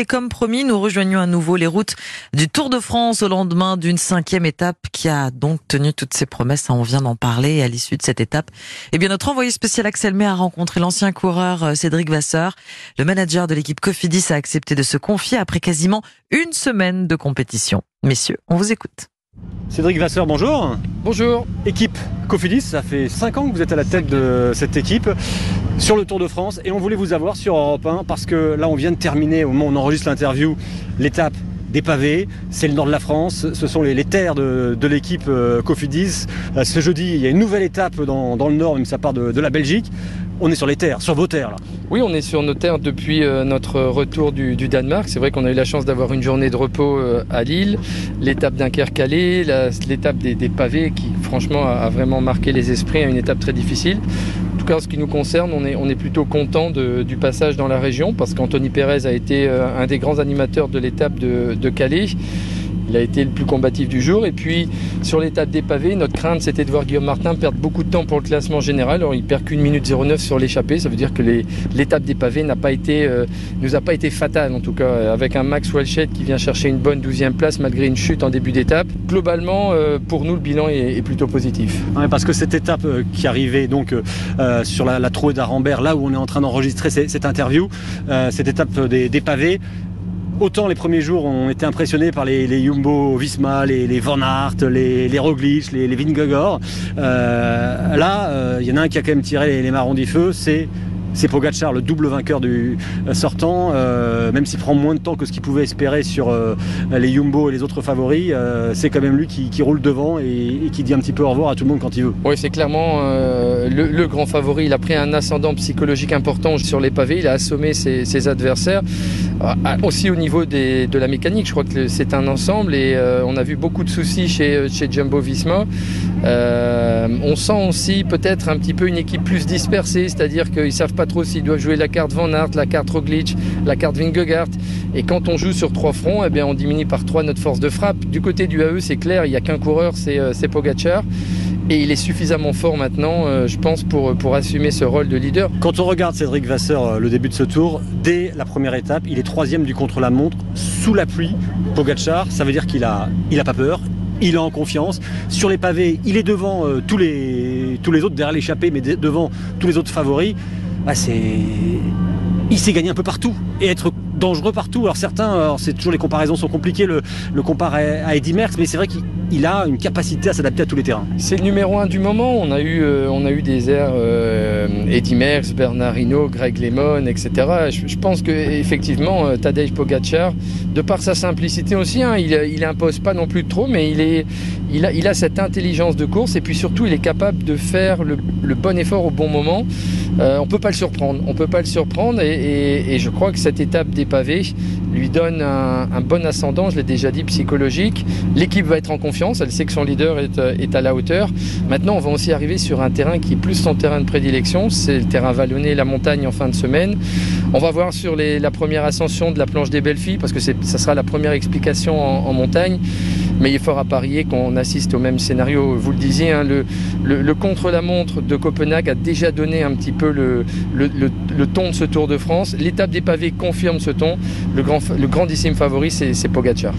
Et comme promis, nous rejoignons à nouveau les routes du Tour de France au lendemain d'une cinquième étape qui a donc tenu toutes ses promesses. On vient d'en parler. À l'issue de cette étape, eh bien, notre envoyé spécial Axel May a rencontré l'ancien coureur euh, Cédric Vasseur. Le manager de l'équipe Cofidis a accepté de se confier après quasiment une semaine de compétition. Messieurs, on vous écoute. Cédric Vasseur, bonjour. Bonjour. Équipe Cofidis, ça fait 5 ans que vous êtes à la tête de cette équipe sur le Tour de France et on voulait vous avoir sur Europe 1 parce que là on vient de terminer au moment où on enregistre l'interview l'étape des pavés, c'est le nord de la France, ce sont les, terres de, l'équipe euh, Cofidis. Euh, ce jeudi, il y a une nouvelle étape dans, le nord, même ça part de, la Belgique. On est sur les terres, sur vos terres là. Oui, on est sur nos terres depuis euh, notre retour du, Danemark. C'est vrai qu'on a eu la chance d'avoir une journée de repos à Lille, l'étape d'Unkerque-Calais, l'étape des, pavés qui franchement a, vraiment marqué les esprits, une étape très difficile cas, ce qui nous concerne, on est, plutôt content du passage dans la région parce qu'Anthony Pérez a été euh, un des grands animateurs de l'étape de Calais. Il a été le plus combatif du jour. Et puis, sur l'étape des pavés, notre crainte, c'était de voir Guillaume Martin perdre beaucoup de temps pour le classement général. Alors, il perd qu'une minute 09 sur l'échappée. Ça veut dire que l'étape des pavés n'a pas été, euh, nous a pas été fatale, en tout cas, avec un Max Walshed qui vient chercher une bonne 12e place malgré une chute en début d'étape. Globalement, euh, pour nous, le bilan est, plutôt positif. parce que cette étape euh, qui arrivait donc sur la, la trouée d'Arambert, là où on est en train d'enregistrer cette interview, cette étape des pavés, Autant les premiers jours ont été impressionnés par les, les Jumbo Visma, les, Van Aert, les, les Roglic, les, Vingegaard. Euh, là, il euh, y en a un qui a quand même tiré les, les marrons du feu, c'est c'est Pogacar, le double vainqueur du euh, sortant, même s'il prend moins de temps que ce qu'il pouvait espérer sur les Jumbo et les autres favoris, c'est quand même lui qui, roule devant et, qui dit un petit peu au revoir à tout le monde quand il veut. Oui, c'est clairement le, grand favori. Il a pris un ascendant psychologique important sur les pavés, il a assommé ses, adversaires. Aussi au niveau de la mécanique, je crois que c'est un ensemble et on a vu beaucoup de soucis chez, chez Jumbo Visma. on sent aussi peut-être un petit peu une équipe plus dispersée, c'est-à-dire qu'ils savent pas trop s'ils doivent jouer la carte Van Aert, la carte Roglic, la carte Vingegaard. Et quand on joue sur trois fronts, eh bien, on diminue par trois notre force de frappe. Du côté du AE, c'est clair, il n'y a qu'un coureur, c'est euh, Pogacar. Et il est suffisamment fort maintenant, euh, je pense, pour, pour assumer ce rôle de leader. Quand on regarde Cédric Vasseur, euh, le début de ce tour, dès la première étape, il est troisième du contre-la-montre, sous la pluie. Pogacar, ça veut dire qu'il a, il a pas peur, il est en confiance. Sur les pavés, il est devant tous, les, tous les autres, derrière l'échappée, mais devant tous les autres favoris. Bah, c'est il s'est gagné un peu partout et être dangereux partout. Alors certains, c'est toujours les comparaisons sont compliquées, le, le comparer à Eddie Merckx, mais c'est vrai qu'il a une capacité à s'adapter à tous les terrains. C'est le numéro un du moment. On a eu, euh, on a eu des airs euh, Eddie Merckx, Bernard Hinault, Greg Lemon, etc. Je, pense que effectivement euh, Tadej Pogacar, de par sa simplicité aussi, hein, il, il impose pas non plus trop, mais il est, il a, il a cette intelligence de course et puis surtout il est capable de faire le, bon effort au bon moment. On on peut pas le surprendre. On peut pas le surprendre et, et je crois que cette étape des pavé lui donne un, bon ascendant, je l'ai déjà dit, psychologique. L'équipe va être en confiance, elle sait que son leader est, euh, à la hauteur. Maintenant, on va aussi arriver sur un terrain qui est plus son terrain de prédilection, c'est le terrain vallonné, la montagne en fin de semaine. On va voir sur la première ascension de la planche des belles parce que ça sera la première explication en, montagne. Mais il est fort à parier qu'on assiste au même scénario. Vous le disiez, hein, le, contre-la-montre de Copenhague a déjà donné un petit peu le, ton de ce Tour de France. L'étape des pavés confirme ce ton. Le, grand, le grandissime favori, c'est Pogacar.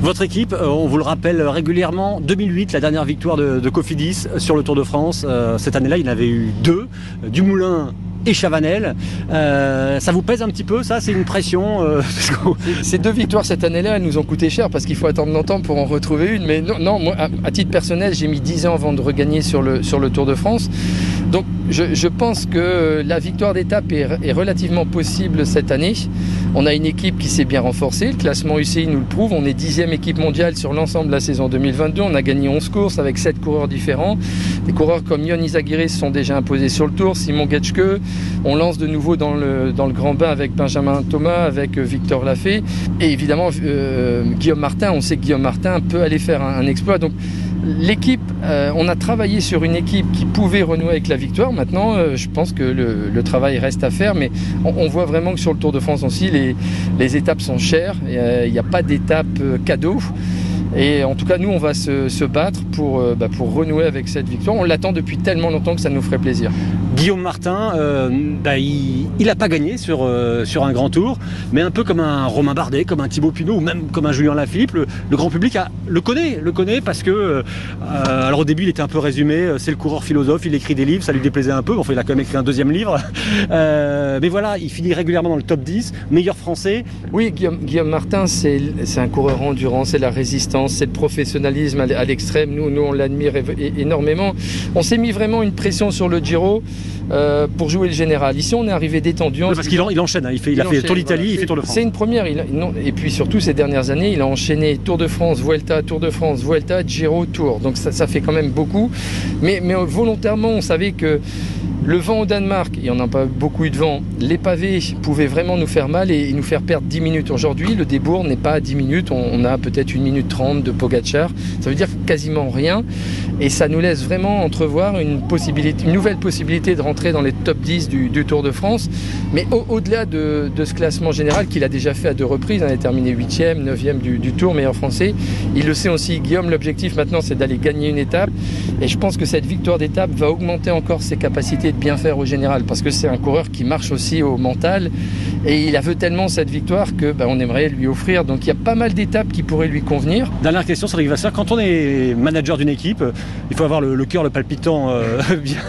Votre équipe, euh, on vous le rappelle régulièrement, 2008, la dernière victoire de, Cofidis sur le Tour de France. Euh, cette année-là, il en avait eu deux. Dumoulin et Chavanel. Euh, ça vous pèse un petit peu, ça C'est une pression Ces deux victoires cette année-là, elles nous ont coûté cher parce qu'il faut attendre longtemps pour en retrouver une. Mais non, non moi, à, titre personnel, j'ai mis 10 ans avant de regagner sur le Tour de France. Donc je, pense que la victoire d'étape est, relativement possible cette année. On a une équipe qui s'est bien renforcée. Le classement UCI nous le prouve. On est dixième équipe mondiale sur l'ensemble de la saison 2022. On a gagné 11 courses avec 7 coureurs différents. Des coureurs comme Yon Izagirre se sont déjà imposés sur le tour. Simon Getschke. On lance de nouveau dans le, grand bain avec Benjamin Thomas, avec Victor Lafay. Et évidemment, euh, Guillaume Martin. On sait que Guillaume Martin peut aller faire un, un exploit. Donc L'équipe, euh, on a travaillé sur une équipe qui pouvait renouer avec la victoire. Maintenant, euh, je pense que le, travail reste à faire, mais on, voit vraiment que sur le Tour de France aussi, les, étapes sont chères. Il n'y a, pas d'étape euh, cadeau. Et en tout cas, nous, on va se, battre bah, pour renouer avec cette victoire. On l'attend depuis tellement longtemps que ça nous ferait plaisir. Guillaume Martin, euh, bah, il n'a pas gagné sur, euh, sur un grand tour, mais un peu comme un Romain Bardet, comme un Thibaut Pinot ou même comme un Julien Lafilippe, le, le grand public le connaît, le connaît parce que, euh, alors au début il était un peu résumé, c'est le coureur philosophe, il écrit des livres, ça lui déplaisait un peu, enfin il a quand même écrit un deuxième livre, mais voilà, il finit régulièrement dans le top 10, meilleur français. Oui, Guillaume, Guillaume Martin, c'est un coureur endurant, c'est la résistance, c'est le professionnalisme à l'extrême, nous, nous on l'admire énormément. On s'est mis vraiment une pression sur le Giro. Euh, pour jouer le général. Ici, on est arrivé détendu. parce qu'il il enchaîne, hein. il, fait, il, a fait Tour d'Italie, il fait Tour de France. C'est une première. et puis surtout, ces dernières années, il a enchaîné Tour de France, Vuelta, Tour de France, Vuelta, Giro, Tour. Donc ça, ça fait quand même beaucoup. Mais, mais volontairement, on savait que le vent au Danemark, il n'y en a pas beaucoup eu de vent. Les pavés pouvaient vraiment nous faire mal et nous faire perdre 10 minutes. Aujourd'hui, le débours n'est pas à 10 minutes. On a peut-être une minute 30 de Pogacar. Ça veut dire quasiment rien. Et ça nous laisse vraiment entrevoir une, possibilité, une nouvelle possibilité de rentrer dans les top 10 du, Tour de France. Mais au-delà de, ce classement général qu'il a déjà fait à deux reprises, il a terminé 8e, 9e du, du Tour, meilleur français. Il le sait aussi, Guillaume, l'objectif maintenant c'est d'aller gagner une étape. Et je pense que cette victoire d'étape va augmenter encore ses capacités bien faire au général parce que c'est un coureur qui marche aussi au mental et il a veut tellement cette victoire que bah, on aimerait lui offrir. Donc il y a pas mal d'étapes qui pourraient lui convenir. Dernière question, Cédric Vasseur. Quand on est manager d'une équipe, il faut avoir le, cœur, le palpitant euh, bien,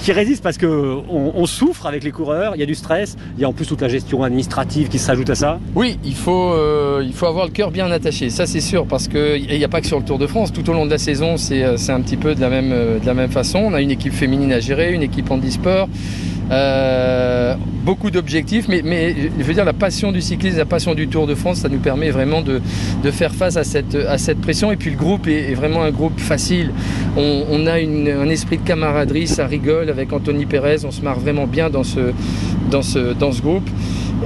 qui résiste parce que on, souffre avec les coureurs. Il y a du stress. Il y a en plus toute la gestion administrative qui s'ajoute à ça. Oui, il faut, euh, avoir le cœur bien attaché. Ça c'est sûr parce qu'il n'y a pas que sur le Tour de France. Tout au long de la saison, c'est euh, un petit peu de la même, façon. On a une équipe féminine à gérer, une équipe en e-sport. Euh, beaucoup d'objectifs, mais, mais, je veux dire la passion du cyclisme, la passion du Tour de France, ça nous permet vraiment de, de faire face à cette, à cette pression. Et puis le groupe est, vraiment un groupe facile. On, a un esprit de camaraderie, ça rigole avec Anthony Pérez, on se marre vraiment bien dans ce, dans ce, dans ce groupe.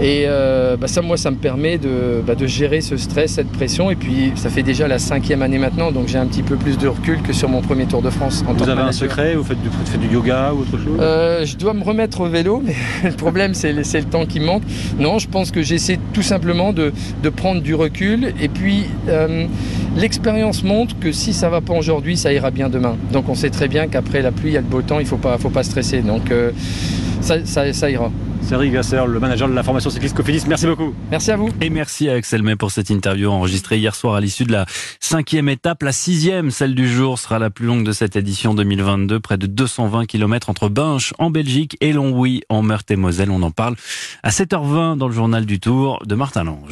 Et euh, bah ça, moi, ça me permet de, bah de, gérer ce stress, cette pression. Et puis, ça fait déjà la cinquième année maintenant, donc j'ai un petit peu plus de recul que sur mon premier Tour de France. vous avez un secret Vous faites du, faites du yoga ou autre chose? Euh, Je dois me remettre au vélo, mais le problème, c'est le, le, temps qui manque. Non, je pense que j'essaie tout simplement de, de, prendre du recul. Et puis, euh, l'expérience montre que si ça va pas aujourd'hui, ça ira bien demain. Donc, on sait très bien qu'après la pluie, il y a le beau temps, il faut pas, faut pas stresser. Donc, ça, ça, ça ira. Cédric Gasser, le manager de la formation cycliste Cofidis. Merci beaucoup. Merci à vous. Et merci à Axel May pour cette interview enregistrée hier soir à l'issue de la cinquième étape. La sixième, celle du jour, sera la plus longue de cette édition 2022. Près de 220 km entre Binche en Belgique et Longwy en Meurthe-et-Moselle. On en parle à 7h20 dans le journal du Tour de Martin Lange.